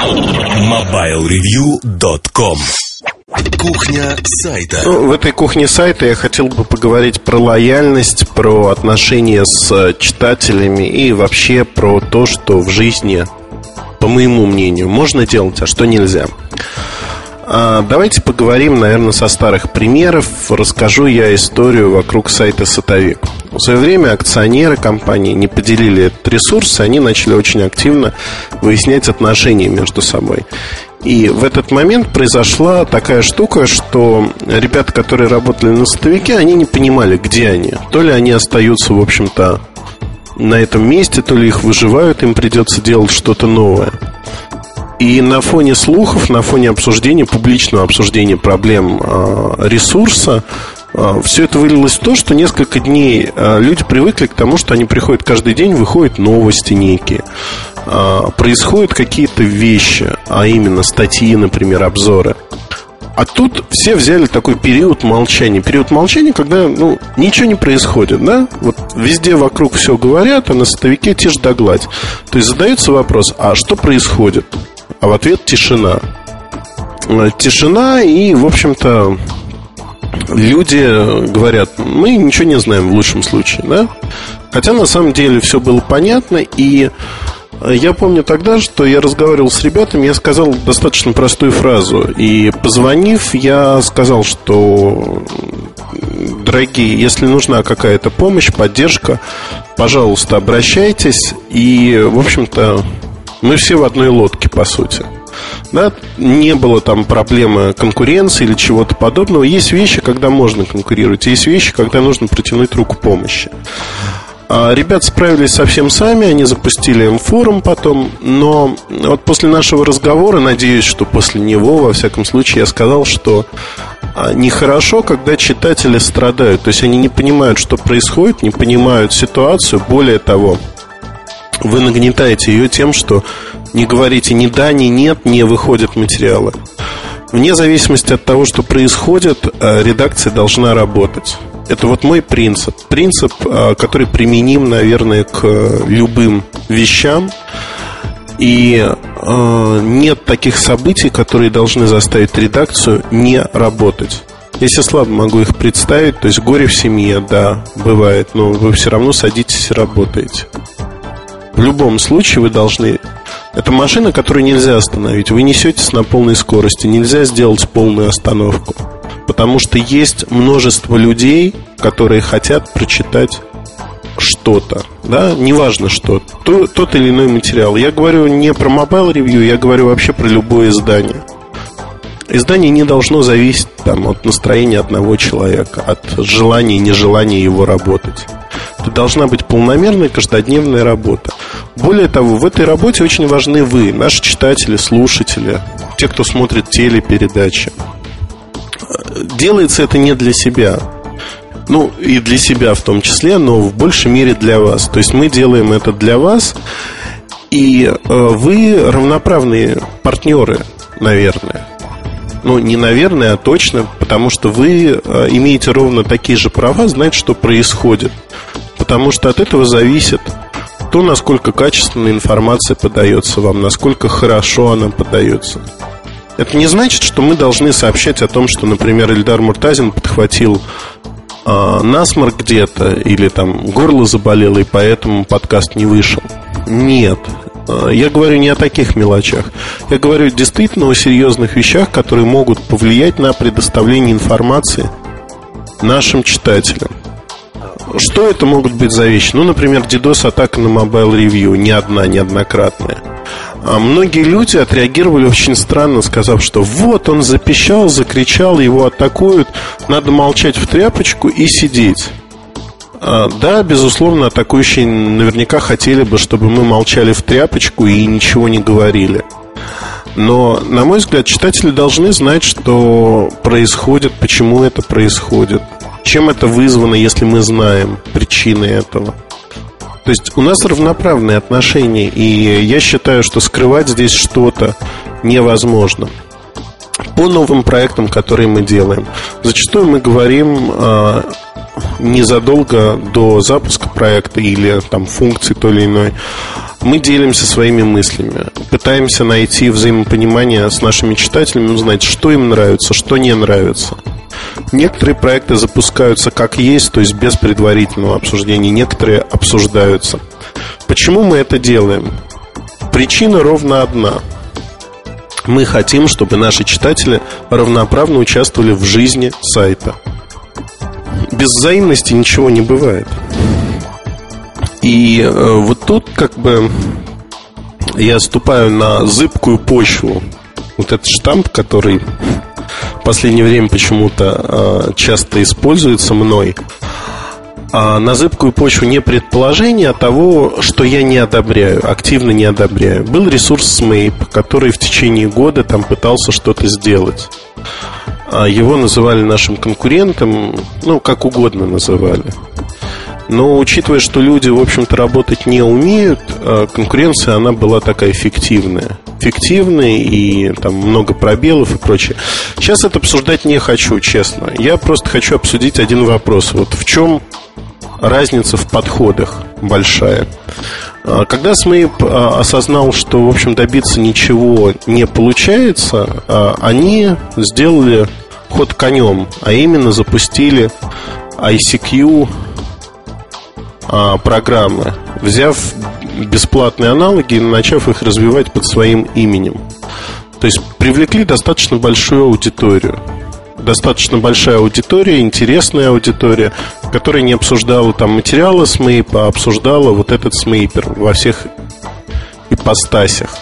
MobileReview.com Кухня сайта. Ну, в этой кухне сайта я хотел бы поговорить про лояльность, про отношения с читателями и вообще про то, что в жизни, по моему мнению, можно делать, а что нельзя. А, давайте поговорим, наверное, со старых примеров. Расскажу я историю вокруг сайта Сотовик. В свое время акционеры компании не поделили этот ресурс, они начали очень активно выяснять отношения между собой. И в этот момент произошла такая штука, что ребята, которые работали на сотовике, они не понимали, где они. То ли они остаются, в общем-то, на этом месте, то ли их выживают, им придется делать что-то новое. И на фоне слухов, на фоне обсуждения, публичного обсуждения проблем э, ресурса, э, все это вылилось в то, что несколько дней э, люди привыкли к тому, что они приходят каждый день, выходят новости некие, происходят какие-то вещи, а именно статьи, например, обзоры. А тут все взяли такой период молчания. Период молчания, когда ну, ничего не происходит, да? Вот везде вокруг все говорят, а на сотовике тишь да гладь. То есть задается вопрос, а что происходит? А в ответ тишина. Э, тишина и, в общем-то, люди говорят, мы ничего не знаем в лучшем случае, да? Хотя на самом деле все было понятно, и я помню тогда, что я разговаривал с ребятами, я сказал достаточно простую фразу. И позвонив, я сказал, что, дорогие, если нужна какая-то помощь, поддержка, пожалуйста, обращайтесь. И, в общем-то, мы все в одной лодке, по сути. Да, не было там проблемы конкуренции или чего-то подобного. Есть вещи, когда можно конкурировать, есть вещи, когда нужно протянуть руку помощи. А ребят справились совсем сами, они запустили М-форум потом, но вот после нашего разговора, надеюсь, что после него, во всяком случае, я сказал, что а, нехорошо, когда читатели страдают, то есть они не понимают, что происходит, не понимают ситуацию, более того, вы нагнетаете ее тем, что не говорите ни да, ни нет, не выходят материалы. Вне зависимости от того, что происходит, э, редакция должна работать. Это вот мой принцип. Принцип, э, который применим, наверное, к любым вещам. И э, нет таких событий, которые должны заставить редакцию не работать. Если слабо могу их представить, то есть горе в семье, да, бывает, но вы все равно садитесь и работаете. В любом случае вы должны... Это машина, которую нельзя остановить. Вы несетесь на полной скорости. Нельзя сделать полную остановку. Потому что есть множество людей, которые хотят прочитать что-то, да, неважно что, то, тот или иной материал. Я говорю не про mobile ревью, я говорю вообще про любое издание. Издание не должно зависеть там, от настроения одного человека, от желания и нежелания его работать. Это должна быть полномерная каждодневная работа. Более того, в этой работе очень важны вы, наши читатели, слушатели, те, кто смотрит телепередачи. Делается это не для себя. Ну, и для себя в том числе, но в большей мере для вас. То есть мы делаем это для вас, и э, вы равноправные партнеры, наверное. Ну, не наверное, а точно, потому что вы э, имеете ровно такие же права знать, что происходит потому что от этого зависит то, насколько качественная информация подается вам, насколько хорошо она подается. Это не значит, что мы должны сообщать о том, что, например, Эльдар Муртазин подхватил э, насморк где-то или там горло заболело, и поэтому подкаст не вышел. Нет. А, я говорю не о таких мелочах. Я говорю действительно о серьезных вещах, которые могут повлиять на предоставление информации нашим читателям. Что это могут быть за вещи? Ну, например, DDoS-атака на Mobile Review, не одна, неоднократная. А многие люди отреагировали очень странно, сказав, что вот он запищал, закричал, его атакуют, надо молчать в тряпочку и сидеть. А, да, безусловно, атакующие наверняка хотели бы, чтобы мы молчали в тряпочку и ничего не говорили. Но, на мой взгляд, читатели должны знать, что происходит, почему это происходит. Чем это вызвано, если мы знаем причины этого? То есть у нас равноправные отношения, и я считаю, что скрывать здесь что-то невозможно. По новым проектам, которые мы делаем, зачастую мы говорим э, незадолго до запуска проекта или там функции той или иной Мы делимся своими мыслями, пытаемся найти взаимопонимание с нашими читателями, узнать, что им нравится, что не нравится. Некоторые проекты запускаются как есть, то есть без предварительного обсуждения, некоторые обсуждаются. Почему мы это делаем? Причина ровно одна. Мы хотим, чтобы наши читатели равноправно участвовали в жизни сайта. Без взаимности ничего не бывает. И э, вот тут как бы я ступаю на зыбкую почву. Вот этот штамп, который последнее время почему-то э, часто используется мной. А на зыбкую почву не предположения, а того, что я не одобряю, активно не одобряю. Был ресурс Smap, который в течение года там пытался что-то сделать. А его называли нашим конкурентом, ну, как угодно называли. Но учитывая, что люди, в общем-то, работать не умеют, а конкуренция, она была такая фиктивная. Фиктивная и там много пробелов и прочее. Сейчас это обсуждать не хочу, честно. Я просто хочу обсудить один вопрос. Вот в чем разница в подходах большая. А когда Смейп осознал, что, в общем, добиться ничего не получается, они сделали ход конем, а именно запустили ICQ а, программы, взяв бесплатные аналоги и начав их развивать под своим именем. То есть привлекли достаточно большую аудиторию. Достаточно большая аудитория, интересная аудитория, которая не обсуждала там материалы Смейпа, а обсуждала вот этот Смейпер во всех ипостасях.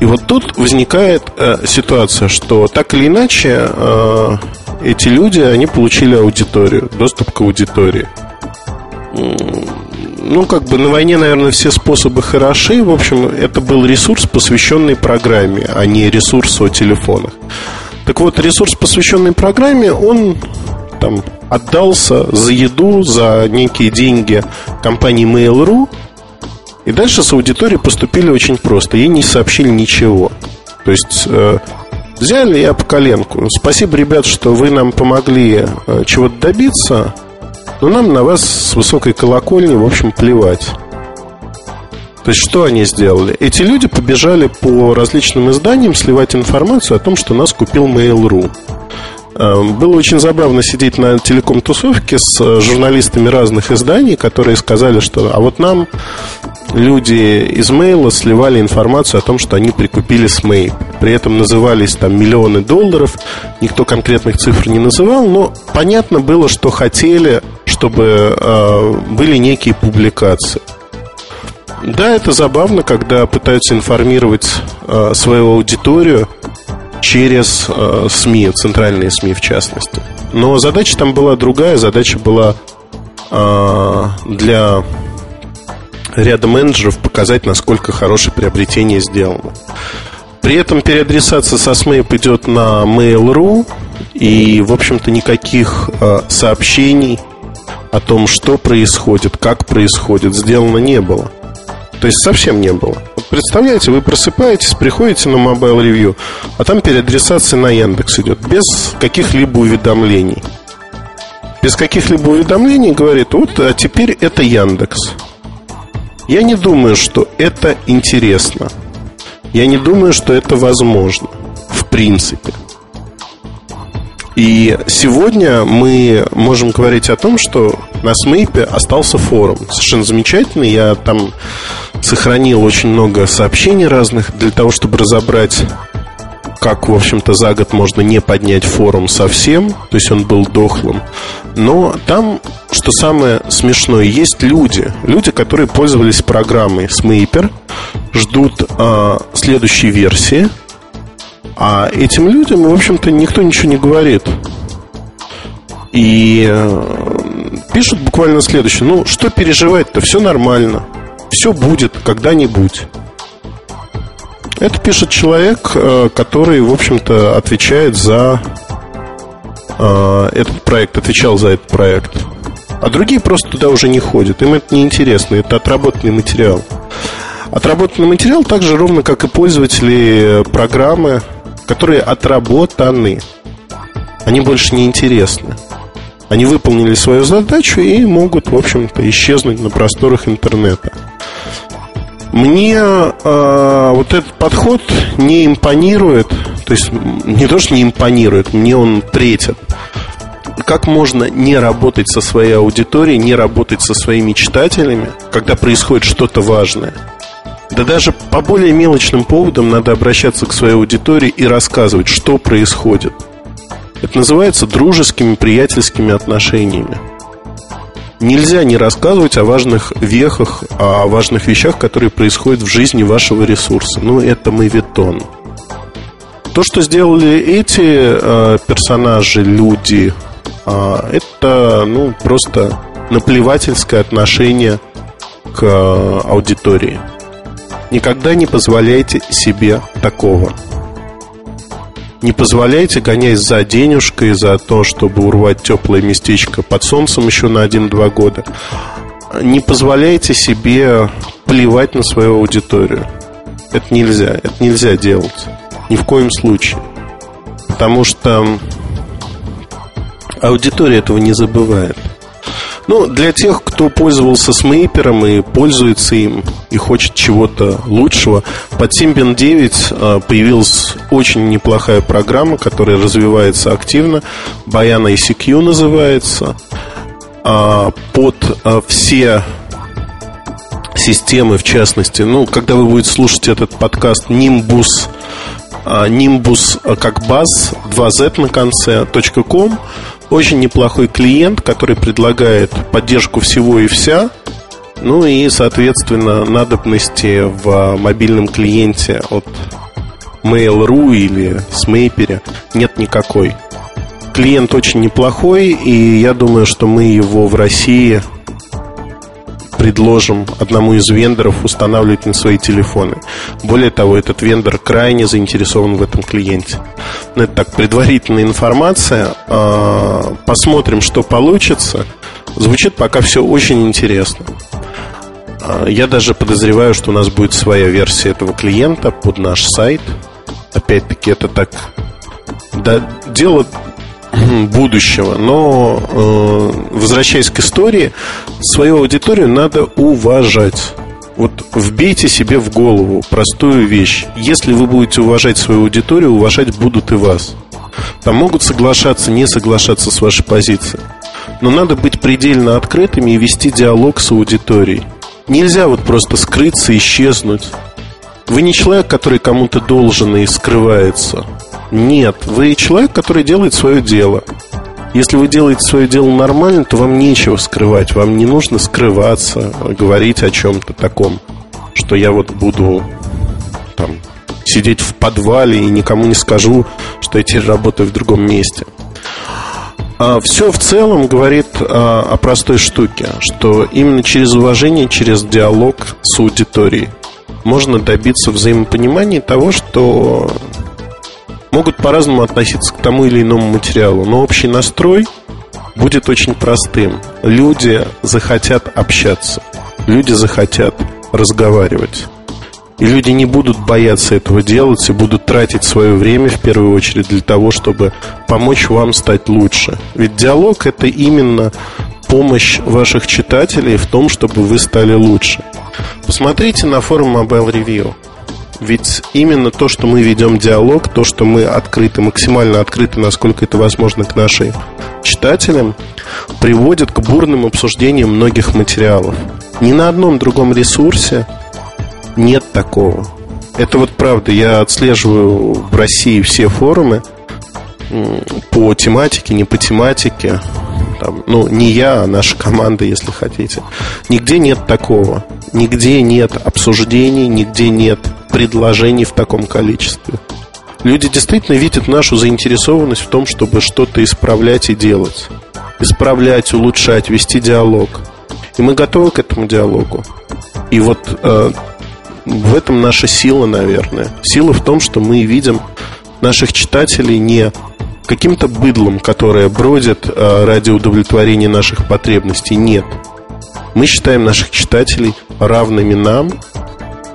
И вот тут возникает э, ситуация, что так или иначе э, эти люди, они получили аудиторию, доступ к аудитории ну, как бы на войне, наверное, все способы хороши. В общем, это был ресурс, посвященный программе, а не ресурс о телефонах. Так вот, ресурс, посвященный программе, он там отдался за еду, за некие деньги компании Mail.ru. И дальше с аудиторией поступили очень просто. Ей не сообщили ничего. То есть э, взяли я по коленку. Спасибо, ребят, что вы нам помогли э, чего-то добиться. Но нам на вас с высокой колокольни, в общем, плевать. То есть, что они сделали? Эти люди побежали по различным изданиям сливать информацию о том, что нас купил Mail.ru. Эм, было очень забавно сидеть на телеком-тусовке с э, журналистами разных изданий, которые сказали, что а вот нам люди из мейла сливали информацию о том, что они прикупили с Мэй. При этом назывались там миллионы долларов, никто конкретных цифр не называл, но понятно было, что хотели, чтобы э, были некие публикации. Да, это забавно, когда пытаются информировать э, свою аудиторию через э, СМИ, центральные СМИ в частности. Но задача там была другая, задача была э, для ряда менеджеров показать, насколько хорошее приобретение сделано. При этом переадресация со Smap идет на Mail.ru, и, в общем-то, никаких э, сообщений о том, что происходит, как происходит, сделано не было. То есть совсем не было. Представляете, вы просыпаетесь, приходите на Mobile Review, а там переадресация на Яндекс идет, без каких-либо уведомлений. Без каких-либо уведомлений говорит, вот, а теперь это Яндекс. Я не думаю, что это интересно. Я не думаю, что это возможно. В принципе. И сегодня мы можем говорить о том, что на Смейпе остался форум. Совершенно замечательный. Я там сохранил очень много сообщений разных для того, чтобы разобрать как, в общем-то, за год можно не поднять форум совсем, то есть он был дохлым. Но там, что самое смешное, есть люди, люди, которые пользовались программой Smaper, ждут э, следующей версии, а этим людям, в общем-то, никто ничего не говорит. И э, пишут буквально следующее. Ну, что переживать-то? Все нормально. Все будет когда-нибудь. Это пишет человек, э, который, в общем-то, отвечает за э, этот проект, отвечал за этот проект. А другие просто туда уже не ходят. Им это не интересно, это отработанный материал. Отработанный материал так же ровно, как и пользователи программы, которые отработаны. Они больше не интересны. Они выполнили свою задачу и могут, в общем-то, исчезнуть на просторах интернета. Мне э, вот этот подход не импонирует, то есть не то, что не импонирует, мне он третит. Как можно не работать со своей аудиторией, не работать со своими читателями, когда происходит что-то важное? Да даже по более мелочным поводам надо обращаться к своей аудитории и рассказывать, что происходит. Это называется дружескими, приятельскими отношениями. Нельзя не рассказывать о важных вехах, о важных вещах, которые происходят в жизни вашего ресурса. Ну, это мавитон. То, что сделали эти э, персонажи, люди, э, это, ну, просто наплевательское отношение к э, аудитории. Никогда не позволяйте себе такого. Не позволяйте, гоняясь за денежкой, за то, чтобы урвать теплое местечко под солнцем еще на 1-2 года. Не позволяйте себе плевать на свою аудиторию. Это нельзя. Это нельзя делать. Ни в коем случае. Потому что аудитория этого не забывает. Ну, для тех, кто пользовался смейпером и пользуется им, и хочет чего-то лучшего, под Symbian 9 а, появилась очень неплохая программа, которая развивается активно. Баяна ICQ называется. А, под а, все системы, в частности, ну, когда вы будете слушать этот подкаст, Nimbus, Nimbus как баз, 2Z на конце, .com, очень неплохой клиент, который предлагает поддержку всего и вся. Ну и, соответственно, надобности в мобильном клиенте от Mail.ru или Smaper нет никакой. Клиент очень неплохой, и я думаю, что мы его в России предложим одному из вендоров устанавливать на свои телефоны. Более того, этот вендор крайне заинтересован в этом клиенте. Это так, предварительная информация. А, посмотрим, что получится. Звучит пока все очень интересно. А, я даже подозреваю, что у нас будет своя версия этого клиента под наш сайт. Опять-таки, это так... Да, дело будущего. Но, э, возвращаясь к истории, свою аудиторию надо уважать. Вот вбейте себе в голову простую вещь. Если вы будете уважать свою аудиторию, уважать будут и вас. Там могут соглашаться, не соглашаться с вашей позицией. Но надо быть предельно открытыми и вести диалог с аудиторией. Нельзя вот просто скрыться, исчезнуть. Вы не человек, который кому-то должен и скрывается. Нет, вы человек, который делает свое дело. Если вы делаете свое дело нормально, то вам нечего скрывать. Вам не нужно скрываться, говорить о чем-то таком, что я вот буду там сидеть в подвале и никому не скажу, что я теперь работаю в другом месте. А все в целом говорит а, о простой штуке, что именно через уважение, через диалог с аудиторией можно добиться взаимопонимания того, что могут по-разному относиться к тому или иному материалу, но общий настрой будет очень простым. Люди захотят общаться, люди захотят разговаривать. И люди не будут бояться этого делать и будут тратить свое время в первую очередь для того, чтобы помочь вам стать лучше. Ведь диалог это именно помощь ваших читателей в том, чтобы вы стали лучше. Посмотрите на форум Mobile Review. Ведь именно то, что мы ведем диалог, то, что мы открыты, максимально открыты, насколько это возможно, к нашим читателям, приводит к бурным обсуждениям многих материалов. Ни на одном другом ресурсе нет такого. Это вот правда. Я отслеживаю в России все форумы по тематике, не по тематике. Там, ну, не я, а наша команда, если хотите. Нигде нет такого. Нигде нет обсуждений, нигде нет предложений в таком количестве. Люди действительно видят нашу заинтересованность в том, чтобы что-то исправлять и делать. Исправлять, улучшать, вести диалог. И мы готовы к этому диалогу. И вот э, в этом наша сила, наверное. Сила в том, что мы видим наших читателей не каким-то быдлом, которое бродит э, ради удовлетворения наших потребностей. Нет. Мы считаем наших читателей равными нам,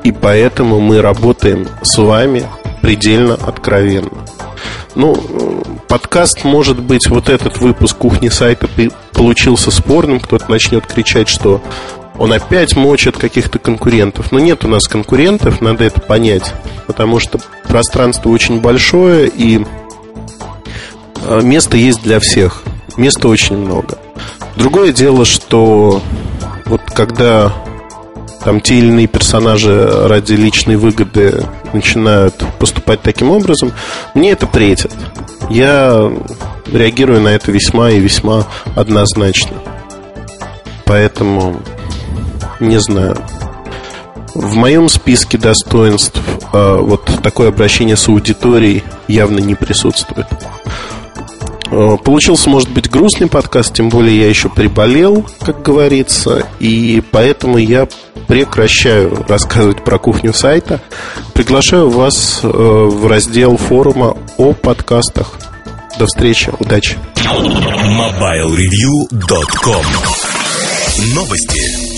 и поэтому мы работаем с вами предельно откровенно. Ну, подкаст, может быть, вот этот выпуск кухни сайта получился спорным. Кто-то начнет кричать, что он опять мочит каких-то конкурентов. Но нет у нас конкурентов, надо это понять. Потому что пространство очень большое, и э, место есть для всех. Места очень много. Другое дело, что вот когда там те или иные персонажи ради личной выгоды начинают поступать таким образом, мне это претит. Я реагирую на это весьма и весьма однозначно. Поэтому не знаю. В моем списке достоинств э, вот такое обращение с аудиторией явно не присутствует. Э, получился, может быть, грустный подкаст, тем более я еще приболел, как говорится, и поэтому я прекращаю рассказывать про кухню сайта. Приглашаю вас э, в раздел форума о подкастах. До встречи, удачи. MobileReview.com Новости.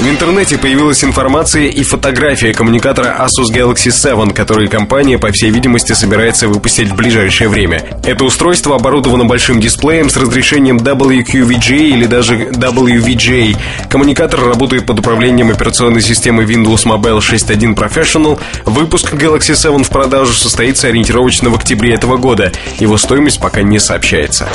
В интернете появилась информация и фотография коммуникатора Asus Galaxy 7, который компания, по всей видимости, собирается выпустить в ближайшее время. Это устройство оборудовано большим дисплеем с разрешением WQVGA или даже WVGA. Коммуникатор работает под управлением операционной системы Windows Mobile 6.1 Professional. Выпуск Galaxy 7 в продажу состоится ориентировочно в октябре этого года. Его стоимость пока не сообщается.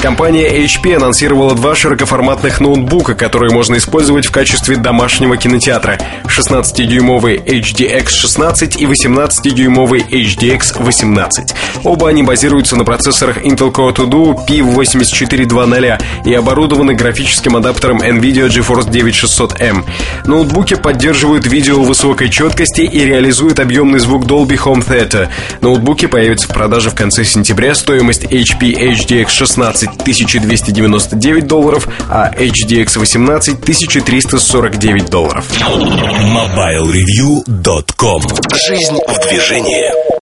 Компания HP анонсировала два широкоформатных ноутбука, которые можно использовать в качестве домашнего кинотеатра 16-дюймовый HDX 16 и 18-дюймовый HDX 18. Оба они базируются на процессорах Intel Core 2 Duo P8420 и оборудованы графическим адаптером NVIDIA GeForce 9600M. Ноутбуки поддерживают видео высокой четкости и реализуют объемный звук Dolby Home Theater. Ноутбуки появятся в продаже в конце сентября. Стоимость HP HDX 16 1299 долларов, а HDX 18 1340 49 долларов. MobileReview.com Жизнь в движении.